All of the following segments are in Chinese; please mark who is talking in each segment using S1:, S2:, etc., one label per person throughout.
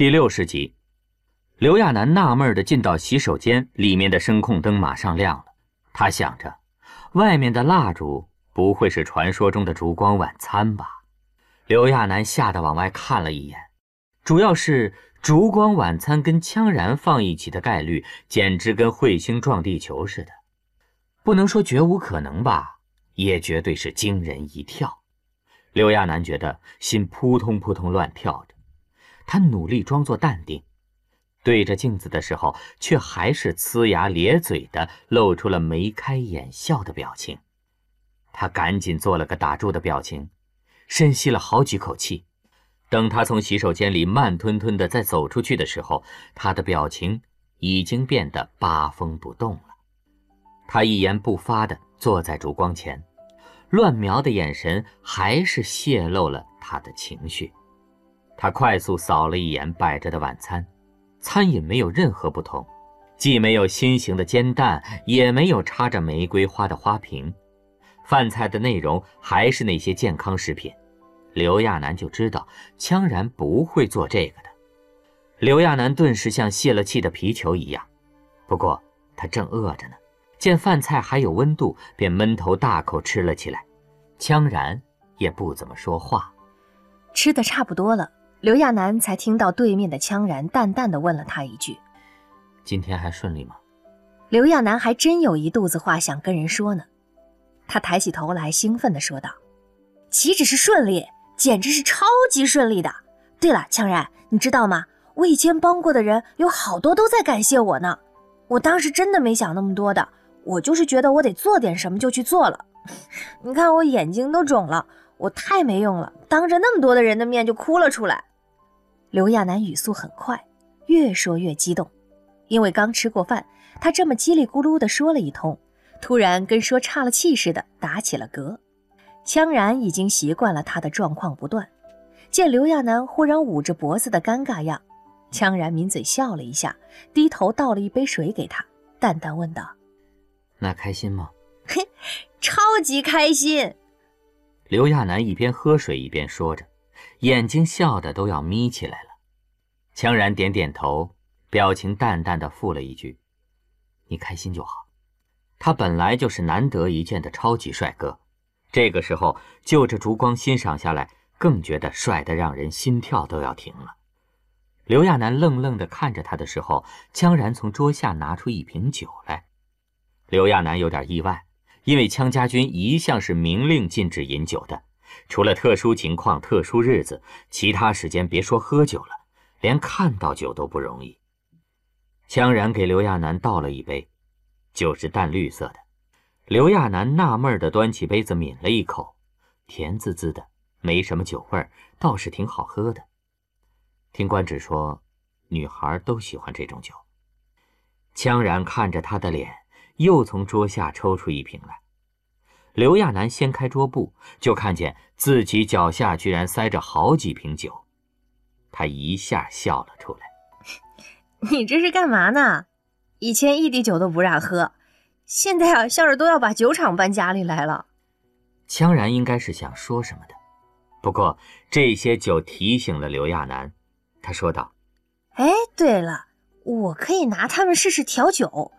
S1: 第六十集，刘亚楠纳闷的进到洗手间，里面的声控灯马上亮了。他想着，外面的蜡烛不会是传说中的烛光晚餐吧？刘亚楠吓得往外看了一眼，主要是烛光晚餐跟枪燃放一起的概率，简直跟彗星撞地球似的。不能说绝无可能吧，也绝对是惊人一跳。刘亚楠觉得心扑通扑通乱跳着。他努力装作淡定，对着镜子的时候，却还是呲牙咧嘴的，露出了眉开眼笑的表情。他赶紧做了个打住的表情，深吸了好几口气。等他从洗手间里慢吞吞的再走出去的时候，他的表情已经变得八风不动了。他一言不发的坐在烛光前，乱瞄的眼神还是泄露了他的情绪。他快速扫了一眼摆着的晚餐，餐饮没有任何不同，既没有心形的煎蛋，也没有插着玫瑰花的花瓶，饭菜的内容还是那些健康食品。刘亚楠就知道羌然不会做这个的。刘亚楠顿时像泄了气的皮球一样，不过他正饿着呢，见饭菜还有温度，便闷头大口吃了起来。羌然也不怎么说话，
S2: 吃的差不多了。刘亚楠才听到对面的羌然淡淡的问了他一句：“
S1: 今天还顺利吗？”
S2: 刘亚楠还真有一肚子话想跟人说呢。他抬起头来，兴奋的说道：“岂止是顺利，简直是超级顺利的！对了，羌然，你知道吗？我以前帮过的人有好多都在感谢我呢。我当时真的没想那么多的，我就是觉得我得做点什么就去做了。你看我眼睛都肿了，我太没用了，当着那么多的人的面就哭了出来。”刘亚楠语速很快，越说越激动，因为刚吃过饭，他这么叽里咕噜地说了一通，突然跟说岔了气似的打起了嗝。羌然已经习惯了他的状况不断，见刘亚楠忽然捂着脖子的尴尬样，羌然抿嘴笑了一下，低头倒了一杯水给他，淡淡问道：“
S1: 那开心吗？”“
S2: 嘿，超级开心。”
S1: 刘亚楠一边喝水一边说着。眼睛笑得都要眯起来了，羌然点点头，表情淡淡的附了一句：“你开心就好。”他本来就是难得一见的超级帅哥，这个时候就着烛光欣赏下来，更觉得帅得让人心跳都要停了。刘亚楠愣愣地看着他的时候，羌然从桌下拿出一瓶酒来。刘亚楠有点意外，因为羌家军一向是明令禁止饮酒的。除了特殊情况、特殊日子，其他时间别说喝酒了，连看到酒都不容易。羌然给刘亚楠倒了一杯，酒是淡绿色的。刘亚楠纳闷地端起杯子抿了一口，甜滋滋的，没什么酒味儿，倒是挺好喝的。听官职说，女孩都喜欢这种酒。羌然看着他的脸，又从桌下抽出一瓶来。刘亚楠掀开桌布，就看见自己脚下居然塞着好几瓶酒，他一下笑了出来。
S2: 你这是干嘛呢？以前一滴酒都不让喝，现在啊，笑着都要把酒厂搬家里来了。
S1: 羌然应该是想说什么的，不过这些酒提醒了刘亚楠，他说道：“
S2: 哎，对了，我可以拿它们试试调酒。”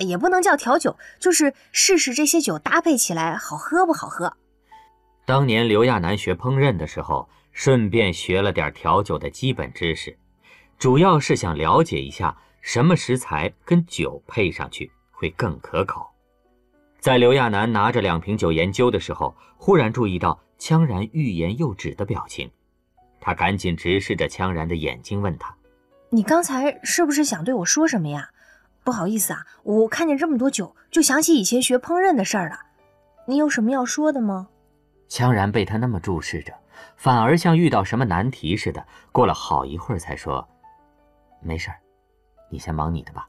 S2: 也不能叫调酒，就是试试这些酒搭配起来好喝不好喝。
S1: 当年刘亚楠学烹饪的时候，顺便学了点调酒的基本知识，主要是想了解一下什么食材跟酒配上去会更可口。在刘亚楠拿着两瓶酒研究的时候，忽然注意到羌然欲言又止的表情，他赶紧直视着羌然的眼睛，问他：“
S2: 你刚才是不是想对我说什么呀？”不好意思啊，我看见这么多酒，就想起以前学烹饪的事儿了。你有什么要说的吗？
S1: 羌然被他那么注视着，反而像遇到什么难题似的，过了好一会儿才说：“没事儿，你先忙你的吧。”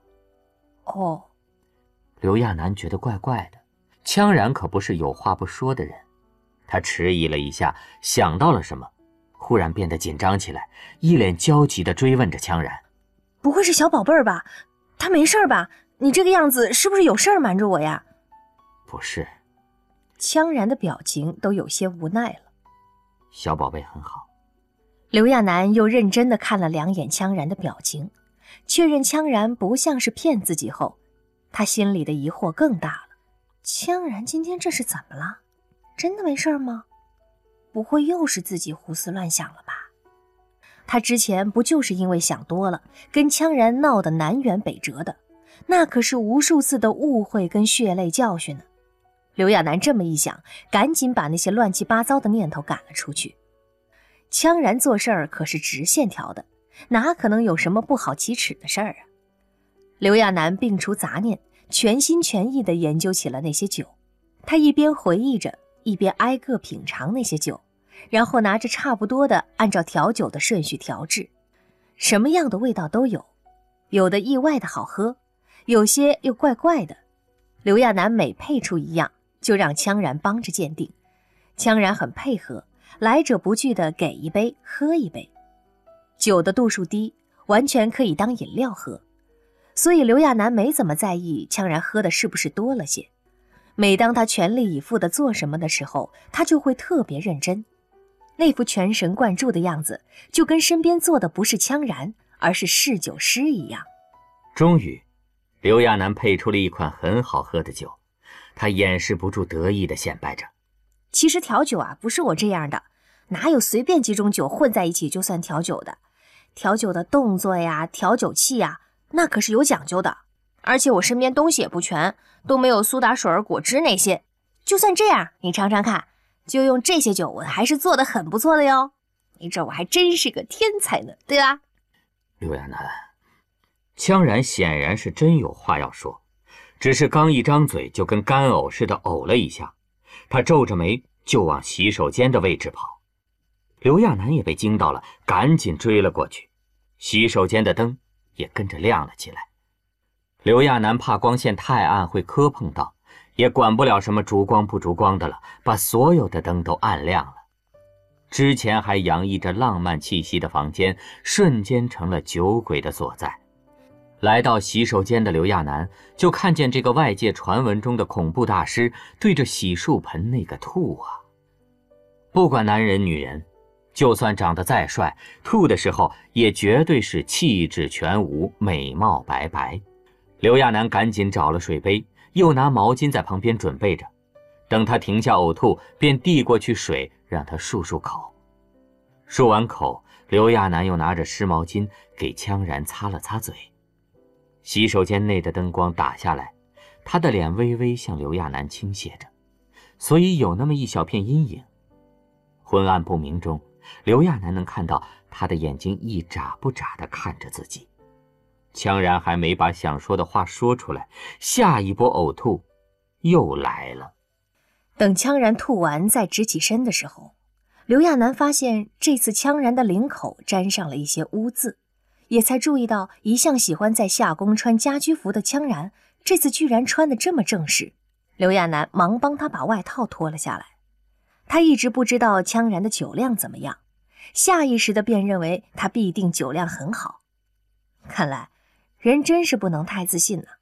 S2: 哦。
S1: 刘亚楠觉得怪怪的，羌然可不是有话不说的人。他迟疑了一下，想到了什么，忽然变得紧张起来，一脸焦急地追问着羌然：“
S2: 不会是小宝贝儿吧？”他没事吧？你这个样子是不是有事儿瞒着我呀？
S1: 不是，
S2: 羌然的表情都有些无奈了。
S1: 小宝贝很好。
S2: 刘亚楠又认真的看了两眼羌然的表情，确认羌然不像是骗自己后，他心里的疑惑更大了。羌然今天这是怎么了？真的没事吗？不会又是自己胡思乱想了吧？他之前不就是因为想多了，跟羌然闹得南辕北辙的？那可是无数次的误会跟血泪教训呢。刘亚楠这么一想，赶紧把那些乱七八糟的念头赶了出去。羌然做事儿可是直线条的，哪可能有什么不好启齿的事儿啊？刘亚楠摒除杂念，全心全意地研究起了那些酒。他一边回忆着，一边挨个品尝那些酒，然后拿着差不多的，按照调酒的顺序调制，什么样的味道都有，有的意外的好喝，有些又怪怪的。刘亚楠每配出一样。就让羌然帮着鉴定，羌然很配合，来者不拒的给一杯喝一杯。酒的度数低，完全可以当饮料喝，所以刘亚楠没怎么在意羌然喝的是不是多了些。每当他全力以赴的做什么的时候，他就会特别认真，那副全神贯注的样子，就跟身边坐的不是羌然，而是侍酒师一样。
S1: 终于，刘亚楠配出了一款很好喝的酒。他掩饰不住得意的显摆着：“
S2: 其实调酒啊，不是我这样的，哪有随便几种酒混在一起就算调酒的？调酒的动作呀，调酒器呀，那可是有讲究的。而且我身边东西也不全，都没有苏打水、果汁那些。就算这样，你尝尝看，就用这些酒，我还是做的很不错的哟。你这我还真是个天才呢，对吧？”
S1: 刘亚楠，羌然显然是真有话要说。只是刚一张嘴，就跟干呕似的呕了一下。他皱着眉就往洗手间的位置跑。刘亚楠也被惊到了，赶紧追了过去。洗手间的灯也跟着亮了起来。刘亚楠怕光线太暗会磕碰到，也管不了什么烛光不烛光的了，把所有的灯都暗亮了。之前还洋溢着浪漫气息的房间，瞬间成了酒鬼的所在。来到洗手间的刘亚楠，就看见这个外界传闻中的恐怖大师对着洗漱盆那个吐啊！不管男人女人，就算长得再帅，吐的时候也绝对是气质全无，美貌白白。刘亚楠赶紧找了水杯，又拿毛巾在旁边准备着。等他停下呕吐，便递过去水，让他漱漱口。漱完口，刘亚楠又拿着湿毛巾给羌然擦了擦嘴。洗手间内的灯光打下来，他的脸微微向刘亚楠倾斜着，所以有那么一小片阴影。昏暗不明中，刘亚楠能看到他的眼睛一眨不眨地看着自己。羌然还没把想说的话说出来，下一波呕吐又来了。
S2: 等羌然吐完再直起身的时候，刘亚楠发现这次羌然的领口沾上了一些污渍。也才注意到，一向喜欢在夏宫穿家居服的羌然，这次居然穿得这么正式。刘亚楠忙帮他把外套脱了下来。他一直不知道羌然的酒量怎么样，下意识的便认为他必定酒量很好。看来，人真是不能太自信了。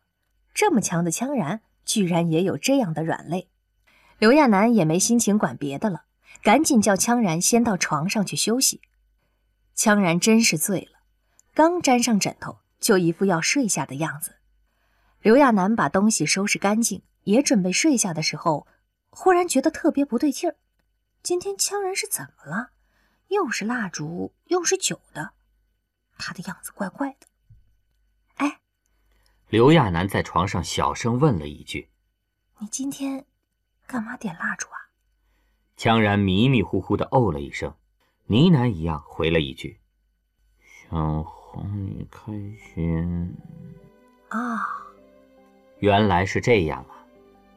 S2: 这么强的羌然，居然也有这样的软肋。刘亚楠也没心情管别的了，赶紧叫羌然先到床上去休息。羌然真是醉了。刚沾上枕头，就一副要睡下的样子。刘亚楠把东西收拾干净，也准备睡下的时候，忽然觉得特别不对劲儿。今天羌然是怎么了？又是蜡烛，又是酒的，他的样子怪怪的。哎，
S1: 刘亚楠在床上小声问了一句：“
S2: 你今天干嘛点蜡烛啊？”
S1: 羌然迷迷糊糊的哦了一声，呢喃一样回了一句：“想。”哄你开心
S2: 啊！
S1: 原来是这样啊！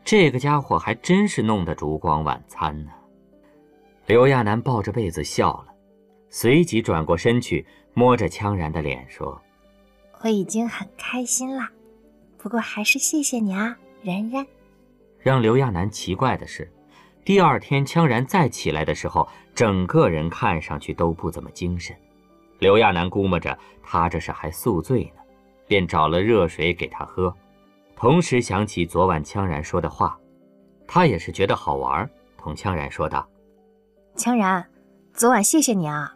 S1: 这个家伙还真是弄得烛光晚餐呢。刘亚楠抱着被子笑了，随即转过身去，摸着羌然的脸说：“
S2: 我已经很开心了，不过还是谢谢你啊，然然。”
S1: 让刘亚楠奇怪的是，第二天羌然再起来的时候，整个人看上去都不怎么精神。刘亚楠估摸着他这是还宿醉呢，便找了热水给他喝，同时想起昨晚羌然说的话，他也是觉得好玩，同羌然说道：“
S2: 羌然，昨晚谢谢你啊。”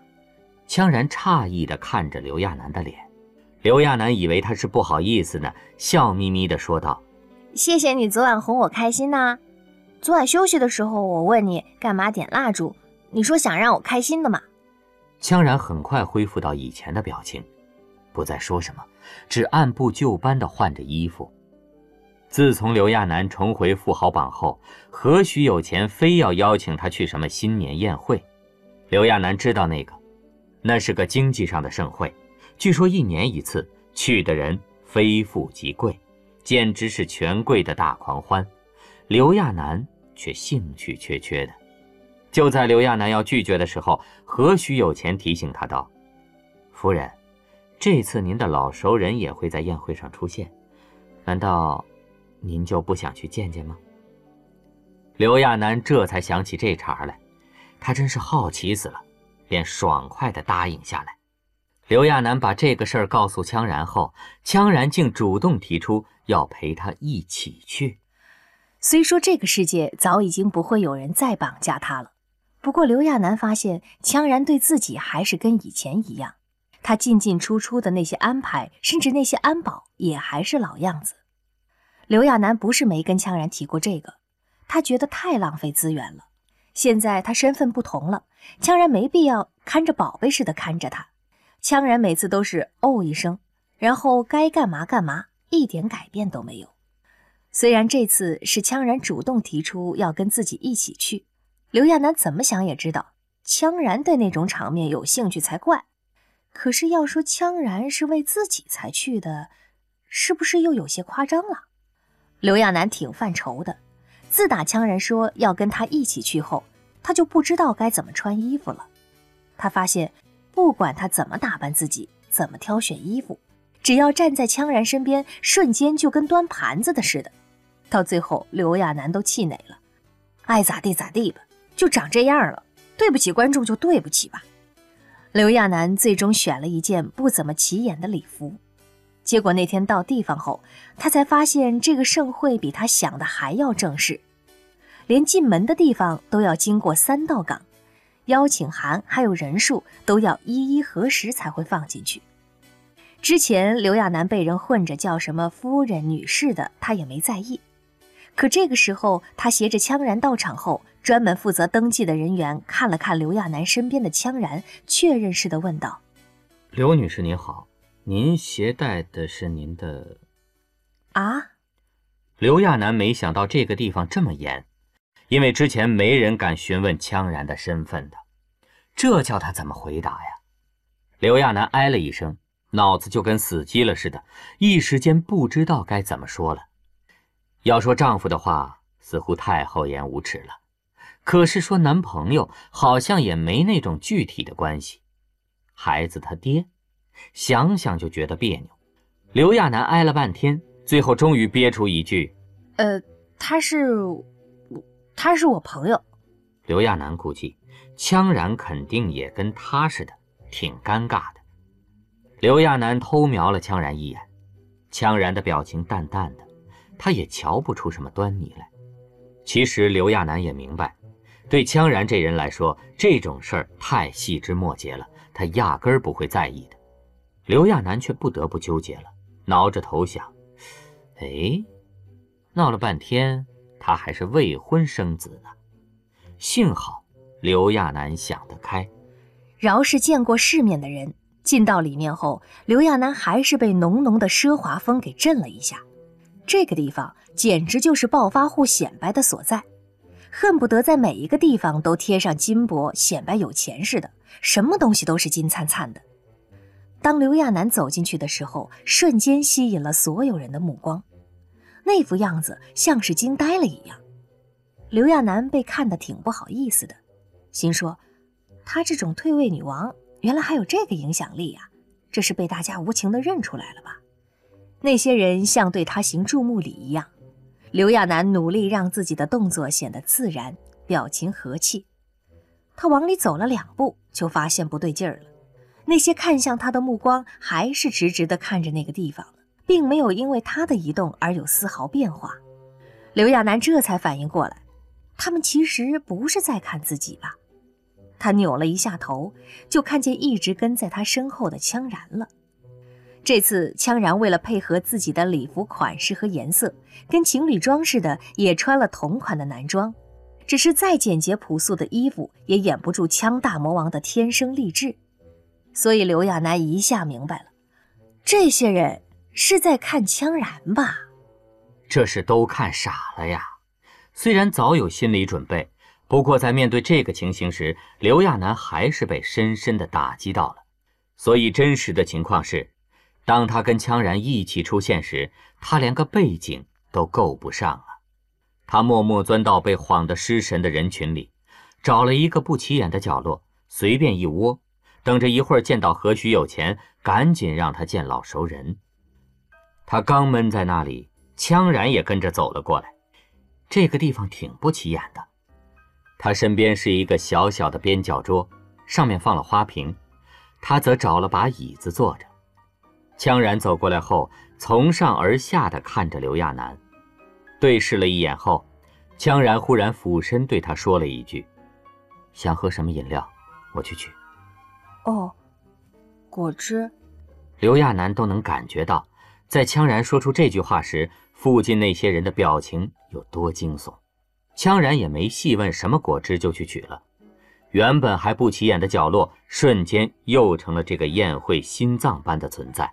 S1: 羌然诧异地看着刘亚楠的脸，刘亚楠以为他是不好意思呢，笑眯眯地说道：“
S2: 谢谢你昨晚哄我开心呐。昨晚休息的时候，我问你干嘛点蜡烛，你说想让我开心的嘛。”
S1: 羌然很快恢复到以前的表情，不再说什么，只按部就班地换着衣服。自从刘亚楠重回富豪榜后，何许有钱非要邀请他去什么新年宴会？刘亚楠知道那个，那是个经济上的盛会，据说一年一次，去的人非富即贵，简直是权贵的大狂欢。刘亚楠却兴趣缺缺的。就在刘亚楠要拒绝的时候，何许有钱提醒他道：“夫人，这次您的老熟人也会在宴会上出现，难道？”您就不想去见见吗？刘亚楠这才想起这茬来，他真是好奇死了，便爽快地答应下来。刘亚楠把这个事儿告诉羌然后，羌然竟主动提出要陪他一起去。
S2: 虽说这个世界早已经不会有人再绑架他了，不过刘亚楠发现羌然对自己还是跟以前一样，他进进出出的那些安排，甚至那些安保也还是老样子。刘亚楠不是没跟羌然提过这个，他觉得太浪费资源了。现在他身份不同了，羌然没必要看着宝贝似的看着他。羌然每次都是哦一声，然后该干嘛干嘛，一点改变都没有。虽然这次是羌然主动提出要跟自己一起去，刘亚楠怎么想也知道，羌然对那种场面有兴趣才怪。可是要说羌然是为自己才去的，是不是又有些夸张了？刘亚楠挺犯愁的，自打羌然说要跟他一起去后，他就不知道该怎么穿衣服了。他发现，不管他怎么打扮自己，怎么挑选衣服，只要站在羌然身边，瞬间就跟端盘子的似的。到最后，刘亚楠都气馁了，爱咋地咋地吧，就长这样了。对不起观众就对不起吧。刘亚楠最终选了一件不怎么起眼的礼服。结果那天到地方后，他才发现这个盛会比他想的还要正式，连进门的地方都要经过三道岗，邀请函还有人数都要一一核实才会放进去。之前刘亚楠被人混着叫什么夫人、女士的，他也没在意。可这个时候，他携着羌然到场后，专门负责登记的人员看了看刘亚楠身边的羌然，确认似的问道：“
S1: 刘女士您好。”您携带的是您的，
S2: 啊？
S1: 刘亚楠没想到这个地方这么严，因为之前没人敢询问羌然的身份的，这叫他怎么回答呀？刘亚楠哎了一声，脑子就跟死机了似的，一时间不知道该怎么说了。要说丈夫的话，似乎太厚颜无耻了；可是说男朋友，好像也没那种具体的关系。孩子他爹。想想就觉得别扭，刘亚楠挨了半天，最后终于憋出一句：“
S2: 呃，他是，他是我朋友。”
S1: 刘亚楠估计，羌然肯定也跟他似的，挺尴尬的。刘亚楠偷瞄了羌然一眼，羌然的表情淡淡的，他也瞧不出什么端倪来。其实刘亚楠也明白，对羌然这人来说，这种事儿太细枝末节了，他压根儿不会在意的。刘亚楠却不得不纠结了，挠着头想：“哎，闹了半天，他还是未婚生子呢。幸好刘亚楠想得开。
S2: 饶是见过世面的人，进到里面后，刘亚楠还是被浓浓的奢华风给震了一下。这个地方简直就是暴发户显摆的所在，恨不得在每一个地方都贴上金箔，显摆有钱似的，什么东西都是金灿灿的。”当刘亚楠走进去的时候，瞬间吸引了所有人的目光，那副样子像是惊呆了一样。刘亚楠被看得挺不好意思的，心说：“她这种退位女王，原来还有这个影响力呀！这是被大家无情的认出来了吧？”那些人像对她行注目礼一样。刘亚楠努力让自己的动作显得自然，表情和气。他往里走了两步，就发现不对劲儿了。那些看向他的目光还是直直地看着那个地方并没有因为他的移动而有丝毫变化。刘亚楠这才反应过来，他们其实不是在看自己吧？他扭了一下头，就看见一直跟在他身后的羌然了。这次羌然为了配合自己的礼服款式和颜色，跟情侣装似的，也穿了同款的男装。只是再简洁朴素的衣服，也掩不住羌大魔王的天生丽质。所以刘亚楠一下明白了，这些人是在看羌然吧？
S1: 这是都看傻了呀！虽然早有心理准备。不过，在面对这个情形时，刘亚楠还是被深深的打击到了。所以，真实的情况是，当他跟羌然一起出现时，他连个背景都够不上了。他默默钻到被晃得失神的人群里，找了一个不起眼的角落，随便一窝，等着一会儿见到何许有钱，赶紧让他见老熟人。他刚闷在那里，羌然也跟着走了过来。这个地方挺不起眼的。他身边是一个小小的边角桌，上面放了花瓶，他则找了把椅子坐着。羌然走过来后，从上而下的看着刘亚楠，对视了一眼后，羌然忽然俯身对他说了一句：“想喝什么饮料，我去取。”
S2: 哦，果汁。
S1: 刘亚楠都能感觉到，在羌然说出这句话时，附近那些人的表情有多惊悚。羌然也没细问什么果汁，就去取了。原本还不起眼的角落，瞬间又成了这个宴会心脏般的存在。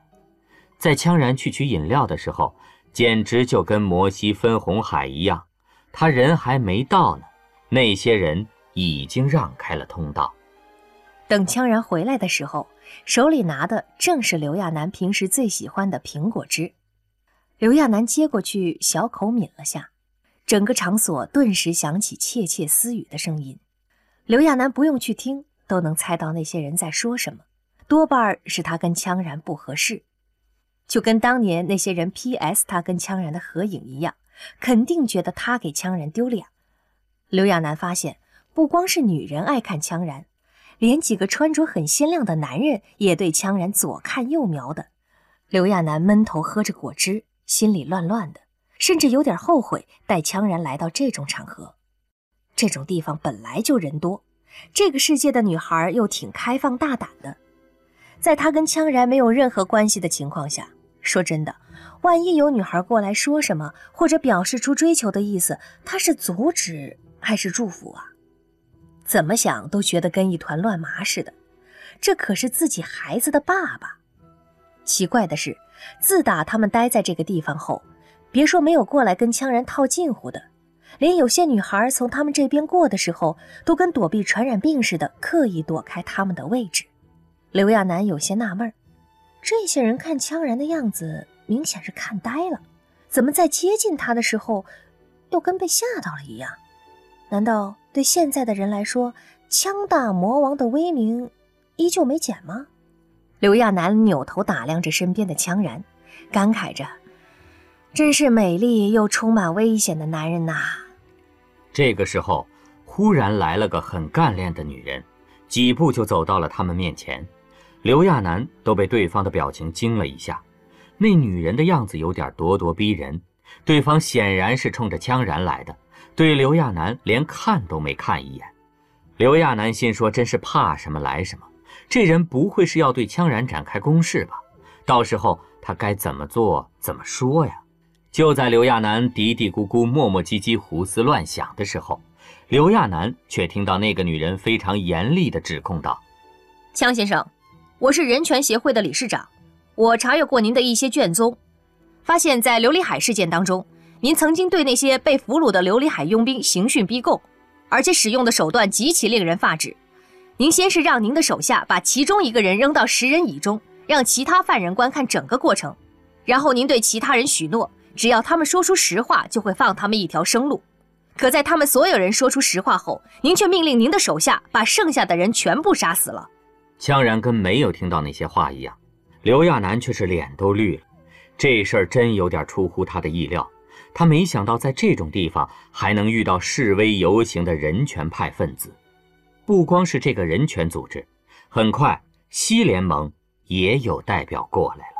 S1: 在羌然去取饮料的时候，简直就跟摩西分红海一样。他人还没到呢，那些人已经让开了通道。
S2: 等羌然回来的时候，手里拿的正是刘亚楠平时最喜欢的苹果汁。刘亚楠接过去，小口抿了下。整个场所顿时响起窃窃私语的声音，刘亚楠不用去听，都能猜到那些人在说什么，多半是他跟羌然不合适，就跟当年那些人 P.S 他跟羌然的合影一样，肯定觉得他给羌然丢脸。刘亚楠发现，不光是女人爱看羌然，连几个穿着很鲜亮的男人也对羌然左看右瞄的。刘亚楠闷头喝着果汁，心里乱乱的。甚至有点后悔带羌然来到这种场合，这种地方本来就人多，这个世界的女孩又挺开放大胆的，在他跟羌然没有任何关系的情况下，说真的，万一有女孩过来说什么或者表示出追求的意思，他是阻止还是祝福啊？怎么想都觉得跟一团乱麻似的，这可是自己孩子的爸爸。奇怪的是，自打他们待在这个地方后。别说没有过来跟羌然套近乎的，连有些女孩从他们这边过的时候，都跟躲避传染病似的，刻意躲开他们的位置。刘亚楠有些纳闷这些人看羌然的样子，明显是看呆了，怎么在接近他的时候，又跟被吓到了一样？难道对现在的人来说，枪大魔王的威名依旧没减吗？刘亚楠扭头打量着身边的羌然，感慨着。真是美丽又充满危险的男人呐！
S1: 这个时候，忽然来了个很干练的女人，几步就走到了他们面前。刘亚楠都被对方的表情惊了一下。那女人的样子有点咄咄逼人，对方显然是冲着羌然来的，对刘亚楠连看都没看一眼。刘亚楠心说：真是怕什么来什么，这人不会是要对羌然展开攻势吧？到时候他该怎么做、怎么说呀？就在刘亚楠嘀嘀咕咕、磨磨唧唧、胡思乱想的时候，刘亚楠却听到那个女人非常严厉地指控道：“
S2: 枪先生，我是人权协会的理事长，我查阅过您的一些卷宗，发现，在琉璃海事件当中，您曾经对那些被俘虏的琉璃海佣兵刑讯逼供，而且使用的手段极其令人发指。您先是让您的手下把其中一个人扔到食人蚁中，让其他犯人观看整个过程，然后您对其他人许诺。”只要他们说出实话，就会放他们一条生路。可在他们所有人说出实话后，您却命令您的手下把剩下的人全部杀死了。
S1: 江然跟没有听到那些话一样，刘亚楠却是脸都绿了。这事儿真有点出乎他的意料，他没想到在这种地方还能遇到示威游行的人权派分子。不光是这个人权组织，很快西联盟也有代表过来了。